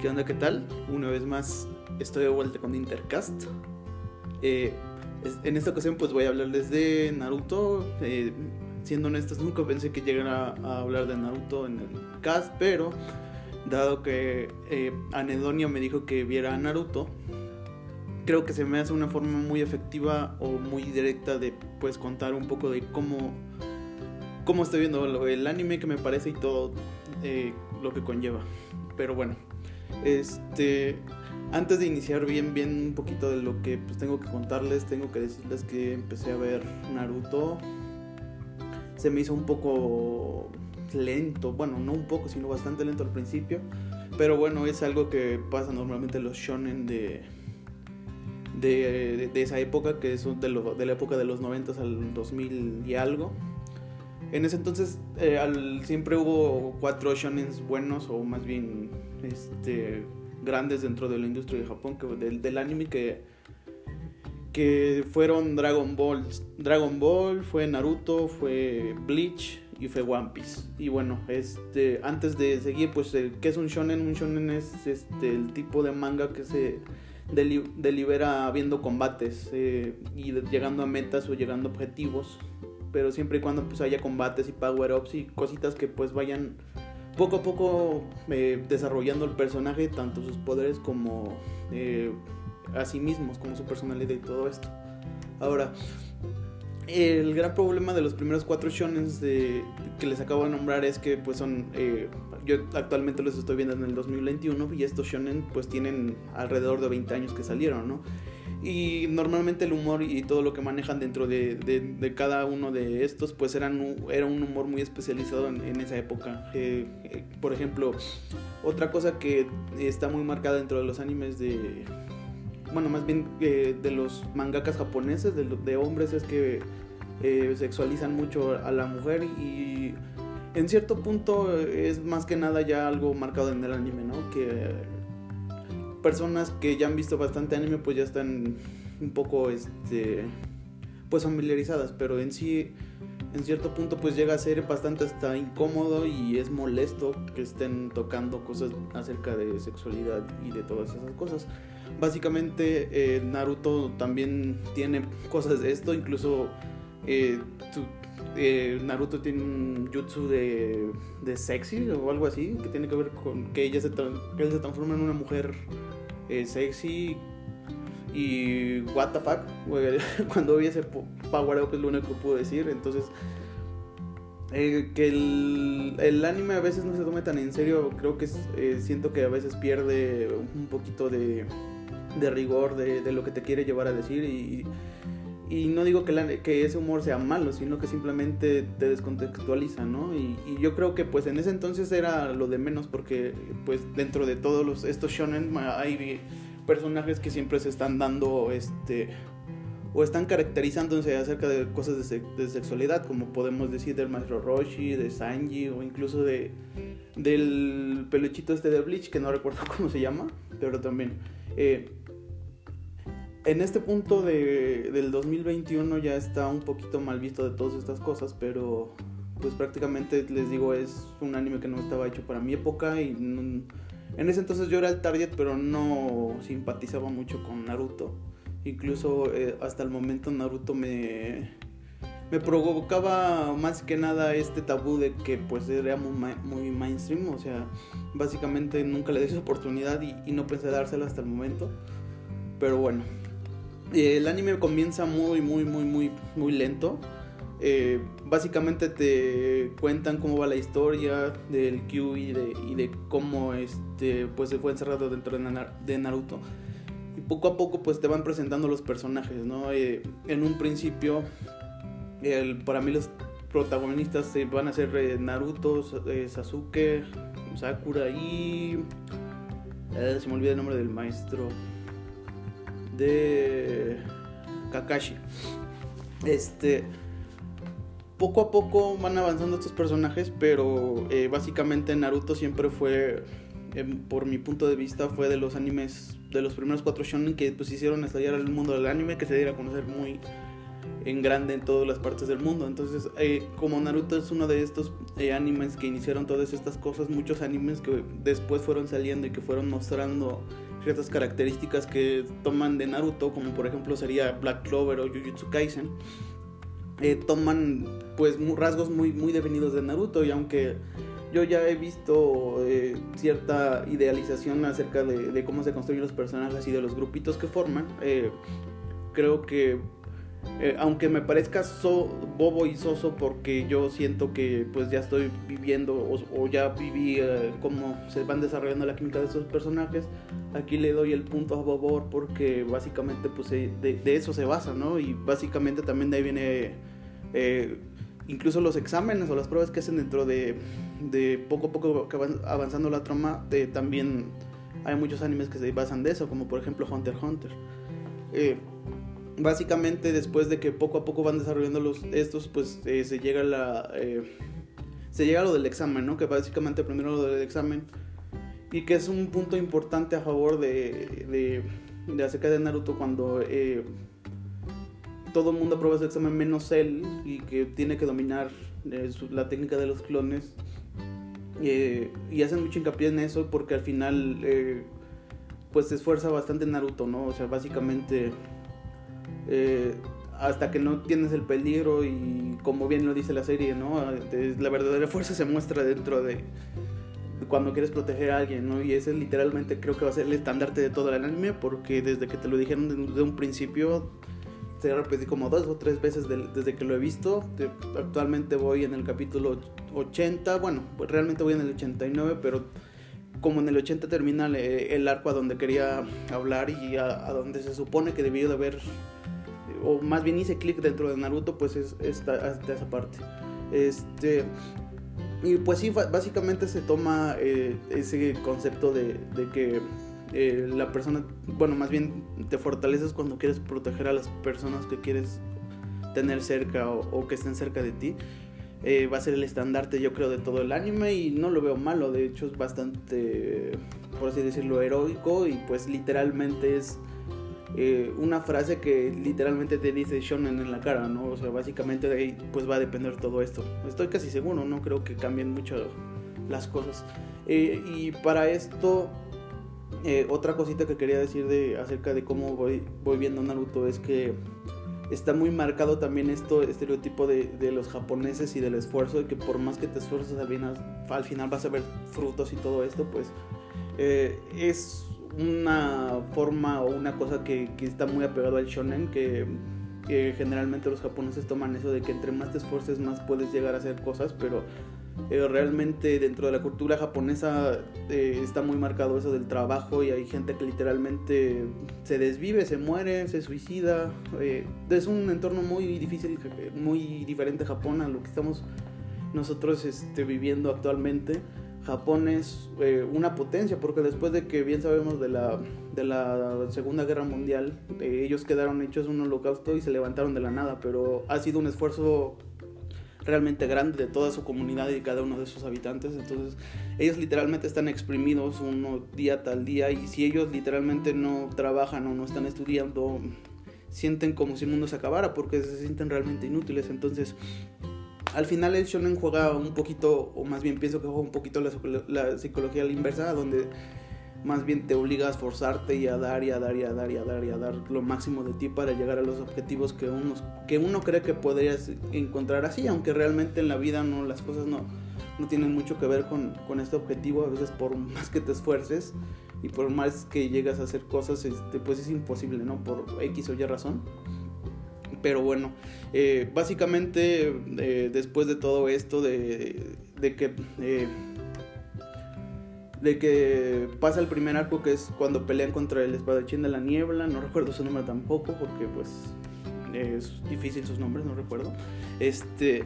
¿Qué onda? ¿Qué tal? Una vez más estoy de vuelta con Intercast. Eh, en esta ocasión pues voy a hablarles de Naruto. Eh, siendo honestos, nunca pensé que llegara a hablar de Naruto en el cast, pero dado que eh, Anedonia me dijo que viera a Naruto, creo que se me hace una forma muy efectiva o muy directa de pues contar un poco de cómo, cómo estoy viendo el anime que me parece y todo lo que conlleva. Pero bueno, este, antes de iniciar bien, bien un poquito de lo que pues, tengo que contarles, tengo que decirles que empecé a ver Naruto. Se me hizo un poco lento, bueno, no un poco, sino bastante lento al principio. Pero bueno, es algo que pasa normalmente en los shonen de, de, esa época, que son de, de la época de los 90 al 2000 y algo. En ese entonces eh, siempre hubo cuatro shonen buenos, o más bien este, grandes dentro de la industria de Japón, que, del, del anime que, que fueron Dragon Ball. Dragon Ball, fue Naruto, fue Bleach y fue One Piece. Y bueno, este, antes de seguir, pues, ¿qué es un shonen? Un shonen es este, el tipo de manga que se delibera viendo combates eh, y llegando a metas o llegando a objetivos pero siempre y cuando pues haya combates y power-ups y cositas que pues vayan poco a poco eh, desarrollando el personaje, tanto sus poderes como eh, a sí mismos, como su personalidad y todo esto. Ahora, el gran problema de los primeros cuatro shonens que les acabo de nombrar es que pues son eh, yo actualmente los estoy viendo en el 2021 y estos shonen pues tienen alrededor de 20 años que salieron, ¿no? Y normalmente el humor y todo lo que manejan dentro de, de, cada uno de estos, pues eran, era un humor muy especializado en, esa época. Eh, eh, por ejemplo, otra cosa que está muy marcada dentro de los animes de... Bueno, más bien eh, de los mangakas japoneses, de, de hombres, es que sexualizan mucho a la mujer y en cierto punto es más que nada ya algo marcado en el anime, ¿no? Que personas que ya han visto bastante anime pues ya están un poco este pues familiarizadas, pero en sí en cierto punto pues llega a ser bastante hasta incómodo y es molesto que estén tocando cosas acerca de sexualidad y de todas esas cosas. Básicamente eh, Naruto también tiene cosas de esto, incluso eh, eh, Naruto tiene un jutsu de, de sexy o algo así, que tiene que ver con que ella se, que él se transforma en una mujer eh, sexy y what the fuck, cuando vi ese power up es lo único que puedo decir, entonces eh, que el, el, anime a veces no se tome tan en serio, creo que eh, siento que a veces pierde un poquito de, de rigor de, de, lo que te quiere llevar a decir y, y no digo que, que, ese humor sea malo, sino que simplemente te descontextualiza, ¿no? Y, yo creo que pues en ese entonces era lo de menos porque pues dentro de todos los, estos shonen hay personajes que siempre se están dando este o están caracterizándose acerca de cosas de, de sexualidad, como podemos decir del maestro Roshi, de Sanji o incluso de del peluchito este de Bleach que no recuerdo cómo se llama, pero también eh, en este punto de, del 2021 ya está un poquito mal visto de todas estas cosas, pero pues prácticamente les digo es un anime que no estaba hecho para mi época y en ese entonces yo era el target pero no simpatizaba mucho con Naruto. Incluso eh, hasta el momento Naruto me, me provocaba más que nada este tabú de que pues era muy, muy mainstream, o sea, básicamente nunca le di su oportunidad y, y no pensé dársela hasta el momento. Pero bueno, el anime comienza muy, muy, muy, muy, muy lento. Eh, básicamente te cuentan cómo va la historia del Q y de, y de cómo este, pues se fue encerrado dentro de Naruto. Y poco a poco pues te van presentando los personajes, ¿no? Eh, en un principio, el, para mí los protagonistas van a ser eh, Naruto, Sasuke, Sakura y... se me olvida el nombre del maestro de Kakashi. Este, poco a poco van avanzando estos personajes, pero eh, básicamente Naruto siempre fue, em, por mi punto de vista, fue de los animes, de los primeros cuatro shonen que pues hicieron estallar el mundo del anime, que se diera a conocer muy, en grande en todas las partes del mundo. Entonces, eh, como Naruto es uno de estos eh, animes que iniciaron todas estas cosas, muchos animes que después fueron saliendo y que fueron mostrando ciertas características que toman de Naruto, como por ejemplo sería Black Clover o Jujutsu Kaisen, eh, toman pues rasgos muy, muy definidos de Naruto. Y aunque yo ya he visto cierta idealización acerca de, cómo se construyen los personajes y de los grupitos que forman, creo que eh, aunque me parezca so, bobo y soso porque yo siento que pues ya estoy viviendo o, ya viví eh, cómo se van desarrollando la química de esos personajes, aquí le doy el punto a favor porque básicamente pues de, eso se basa, ¿no? Y básicamente también de ahí viene eh, incluso los exámenes o las pruebas que hacen dentro de, de poco a poco que van avanzando la trama, también hay muchos animes que se basan de eso, como por ejemplo Hunter x Hunter básicamente después de que poco a poco van desarrollando los, estos, pues eh, se llega la... Eh, se llega a lo del examen, ¿no? Que básicamente primero lo del examen. Y que es un punto importante a favor de, de, de acerca de Naruto cuando eh, todo el mundo aprueba ese examen menos él y que tiene que dominar la técnica de los clones. y hacen mucho hincapié en eso porque al final pues se esfuerza bastante Naruto, ¿no? O sea, básicamente eh, hasta que no tienes el peligro y como bien lo dice la serie, ¿no? La verdadera fuerza se muestra dentro de cuando quieres proteger a alguien, ¿no? Y ese literalmente creo que va a ser el estandarte de todo el anime porque desde que te lo dijeron desde un principio se repetí como dos o tres veces desde que lo he visto. actualmente voy en el capítulo 80, bueno, realmente voy en el 89, pero como en el 80 termina el, arco a donde quería hablar y a, a donde se supone que debió de haber o más bien hice clic dentro de Naruto, pues es esta, esa parte. Este, y pues sí, básicamente se toma eh, ese concepto de, que eh, la persona, bueno, más bien te fortaleces cuando quieres proteger a las personas que quieres tener cerca o, que estén cerca de ti. Eh, va a ser el estandarte, yo creo, de todo el anime y no lo veo malo, de hecho es bastante, por así decirlo, heroico y pues literalmente es eh, una frase que literalmente te dice shonen en la cara, ¿no? O sea, básicamente de ahí pues va a depender todo esto. Estoy casi seguro, no creo que cambien mucho las cosas. Eh, y para esto, eh, otra cosita que quería decir de, acerca de cómo voy, voy viendo Naruto es que está muy marcado también esto estereotipo de, los japoneses y del esfuerzo, de que por más que te esfuerces al final, al final vas a ver frutos y todo esto, pues es una forma o una cosa que, está muy apegado al shonen que, generalmente los japoneses toman eso de que entre más te esfuerces más puedes llegar a hacer cosas pero eh, realmente dentro de la cultura japonesa eh, está muy marcado eso del trabajo y hay gente que literalmente se desvive, se muere, se suicida. Eh, es un entorno muy difícil, muy diferente a Japón a lo que estamos nosotros este, viviendo actualmente. Japón es eh, una potencia, porque después de que bien sabemos de la, de la Segunda Guerra Mundial, eh, ellos quedaron hechos un holocausto y se levantaron de la nada, pero ha sido un esfuerzo realmente grande de toda su comunidad y cada uno de sus habitantes, entonces ellos literalmente están exprimidos uno día tal día y si ellos literalmente no trabajan o no están estudiando, sienten como si el mundo se acabara porque se sienten realmente inútiles, entonces al final el shonen juega un poquito, o más bien pienso que juega un poquito la, psicología a la inversa, donde más bien te obliga a esforzarte y a dar y a dar y a dar y a dar y a dar lo máximo de ti para llegar a los objetivos que uno, que uno cree que podrías encontrar así, aunque realmente en la vida no las cosas no, no tienen mucho que ver con, con este objetivo, a veces por más que te esfuerces y por más que llegas a hacer cosas, este, pues es imposible, ¿no? Por X o Y razón. Pero bueno, eh, básicamente eh, después de todo esto, de, que... Eh, de que pasa el primer arco que es cuando pelean contra el espadachín de la niebla, no recuerdo su nombre tampoco porque pues es difícil sus nombres, no recuerdo. Este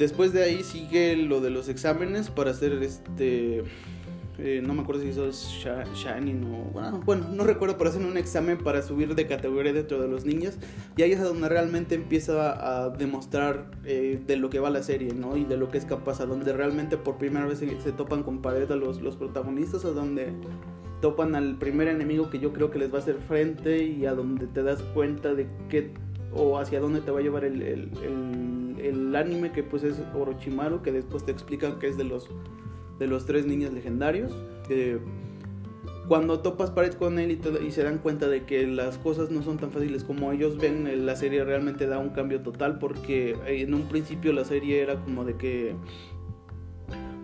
después de ahí sigue lo de los exámenes para hacer este eh, no me acuerdo si es Shining o. Bueno, no recuerdo, pero hacen un examen para subir de categoría dentro de los niños. Y ahí es donde realmente empieza a demostrar eh, de lo que va la serie, ¿no? Y de lo que es capaz, a donde realmente por primera vez se, topan con pared a los, los protagonistas, a donde topan al primer enemigo que yo creo que les va a hacer frente y a donde te das cuenta de qué o hacia dónde te va a llevar el, el, el, anime que pues es Orochimaru, que después te explican que es de los, de los tres niños legendarios. cuando topas pared con él y, y, se dan cuenta de que las cosas no son tan fáciles como ellos ven, la serie realmente da un cambio total porque en un principio la serie era como de que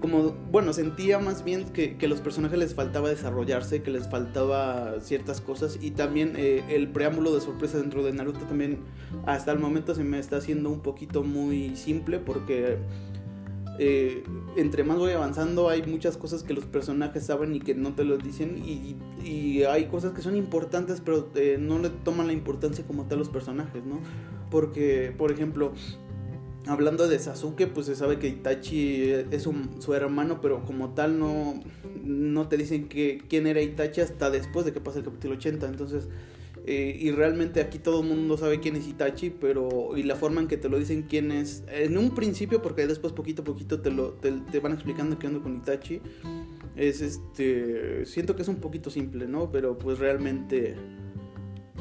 como, bueno, sentía más bien que, que, los personajes les faltaba desarrollarse, que les faltaba ciertas cosas y también eh, el preámbulo de sorpresa dentro de Naruto también hasta el momento se me está haciendo un poquito muy simple porque eh, entre más voy avanzando hay muchas cosas que los personajes saben y que no te lo dicen y, hay cosas que son importantes pero eh, no le toman la importancia como tal los personajes, ¿no? Porque, por ejemplo, hablando de Sasuke, pues se sabe que Itachi es su hermano, pero como tal no, no te dicen que, quién era Itachi hasta después de que pasa el capítulo 80. Entonces, eh, y realmente aquí todo el mundo sabe quién es Itachi, pero y la forma en que te lo dicen quién es, en un principio, porque después poquito a poquito te, lo, te, van explicando qué onda con Itachi, es este, siento que es un poquito simple, ¿no? Pero pues realmente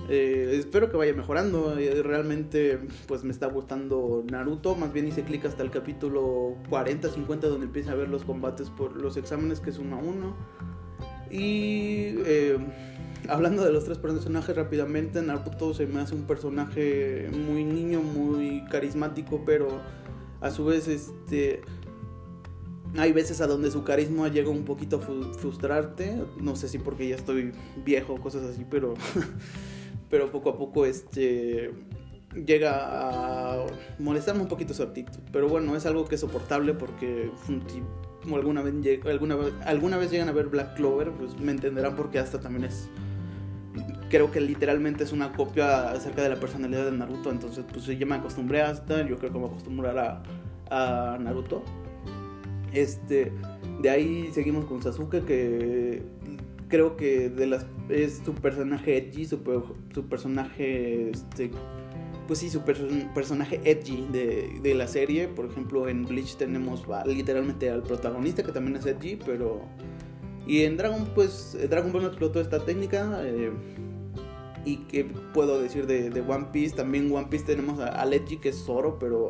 eh, espero que vaya mejorando. Eh, realmente, pues me está gustando Naruto. Más bien hice clic hasta el capítulo 40, 50, donde empieza a ver los combates por los exámenes, que es uno a uno. Y hablando de los tres personajes rápidamente, Naruto se me hace un personaje muy niño, muy carismático, pero a su vez, este. Hay veces a donde su carisma llega un poquito a frustrarte. No sé si porque ya estoy viejo o cosas así, pero pero poco a poco este llega a molestarme un poquito su actitud. Pero bueno, es algo que es soportable porque como alguna vez, alguna, alguna vez llegan a ver Black Clover, pues me entenderán porque hasta también es... Creo que literalmente es una copia acerca de la personalidad de Naruto. Entonces, pues yo me acostumbré hasta. Yo creo que me acostumbrar a, a Naruto. Este, de ahí seguimos con Sasuke, que creo que de las es su personaje edgy, su, su personaje este pues sí, su personaje edgy de, de, la serie. Por ejemplo, en Bleach tenemos literalmente al protagonista que también es edgy, pero... Y en Dragon, pues Dragon Ball no explotó esta técnica. Eh, y que puedo decir de, de, One Piece, también One Piece tenemos al edgy que es Zoro, pero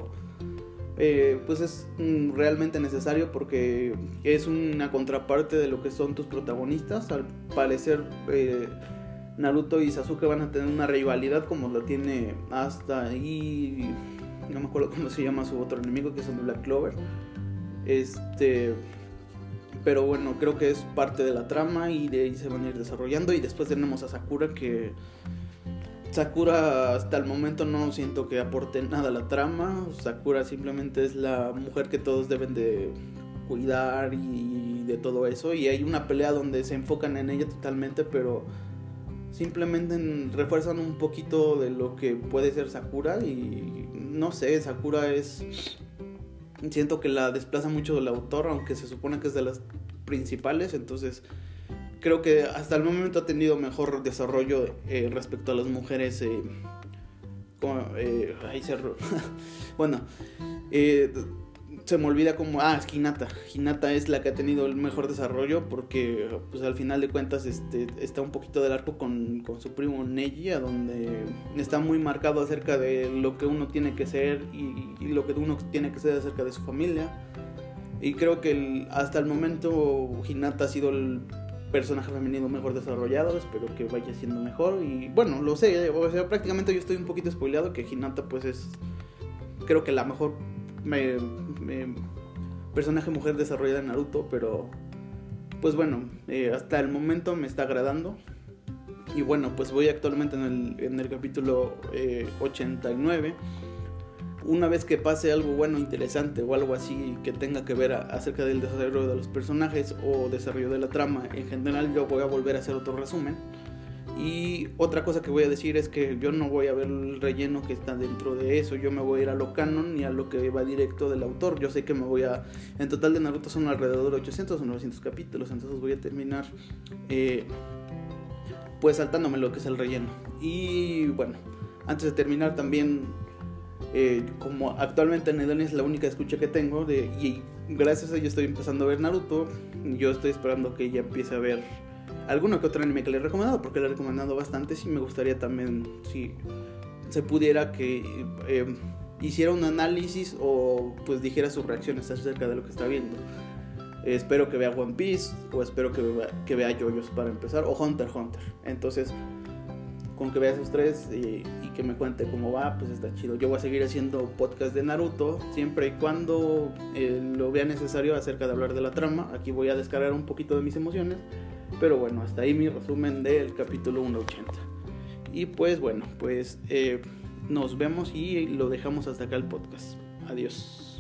eh, pues es mm, realmente necesario porque es una contraparte de lo que son tus protagonistas. Al parecer eh, Naruto y Sasuke van a tener una rivalidad como la tiene hasta ahí, no me acuerdo cómo se llama su otro enemigo que es el Black Clover. Este, pero bueno, creo que es parte de la trama y de ahí se van a ir desarrollando y después tenemos a Sakura que Sakura hasta el momento no siento que aporte nada a la trama. Sakura simplemente es la mujer que todos deben de cuidar y de todo eso. Y hay una pelea donde se enfocan en ella totalmente, pero simplemente refuerzan un poquito de lo que puede ser Sakura. Y no sé, Sakura es... Siento que la desplaza mucho el autor, aunque se supone que es de las principales. Entonces creo que hasta el momento ha tenido mejor desarrollo eh, respecto a las mujeres. Eh, como, eh, ahí cerró. bueno, se me olvida como. Ah, es Hinata. Hinata es la que ha tenido el mejor desarrollo porque, pues al final de cuentas, este, está un poquito del arco con, con su primo Neji, a donde está muy marcado acerca de lo que uno tiene que ser y, y lo que uno tiene que ser acerca de su familia. Y creo que hasta el momento Hinata ha sido el personaje femenino mejor desarrollado, espero que vaya siendo mejor y bueno, lo sé, o sea, prácticamente yo estoy un poquito spoileado que Hinata pues es creo que la mejor personaje mujer desarrollada en Naruto, pero pues bueno, eh, hasta el momento me está agradando. Y bueno, pues voy actualmente en el, en el capítulo 89 eh, una vez que pase algo bueno, interesante o algo así que tenga que ver acerca del desarrollo de los personajes o desarrollo de la trama en general, yo voy a volver a hacer otro resumen. Y otra cosa que voy a decir es que yo no voy a ver el relleno que está dentro de eso, yo me voy a ir a lo canon y a lo que va directo del autor. Yo sé que me voy a... En total de Naruto son alrededor de 800 o 900 capítulos, entonces voy a terminar eh, pues saltándome lo que es el relleno. Y bueno, antes de terminar también eh, como actualmente Nedon es la única escucha que tengo de, y gracias a ello estoy empezando a ver Naruto, yo estoy esperando que ella empiece a ver alguno que otro anime que le he recomendado, porque le he recomendado bastante, sí me gustaría también, sí, se pudiera que eh, hiciera un análisis o pues dijera sus reacciones acerca de lo que está viendo. espero que vea One Piece o espero que vea, que vea JoJo's para empezar o Hunter Hunter. Entonces, con que vea esos tres y, que me cuente cómo va, pues está chido. Yo voy a seguir haciendo podcast de Naruto siempre y cuando eh, lo vea necesario acerca de hablar de la trama. Aquí voy a descargar un poquito de mis emociones. Pero bueno, hasta ahí mi resumen del capítulo 180. Y pues bueno, pues eh, nos vemos y lo dejamos hasta acá el podcast. Adiós.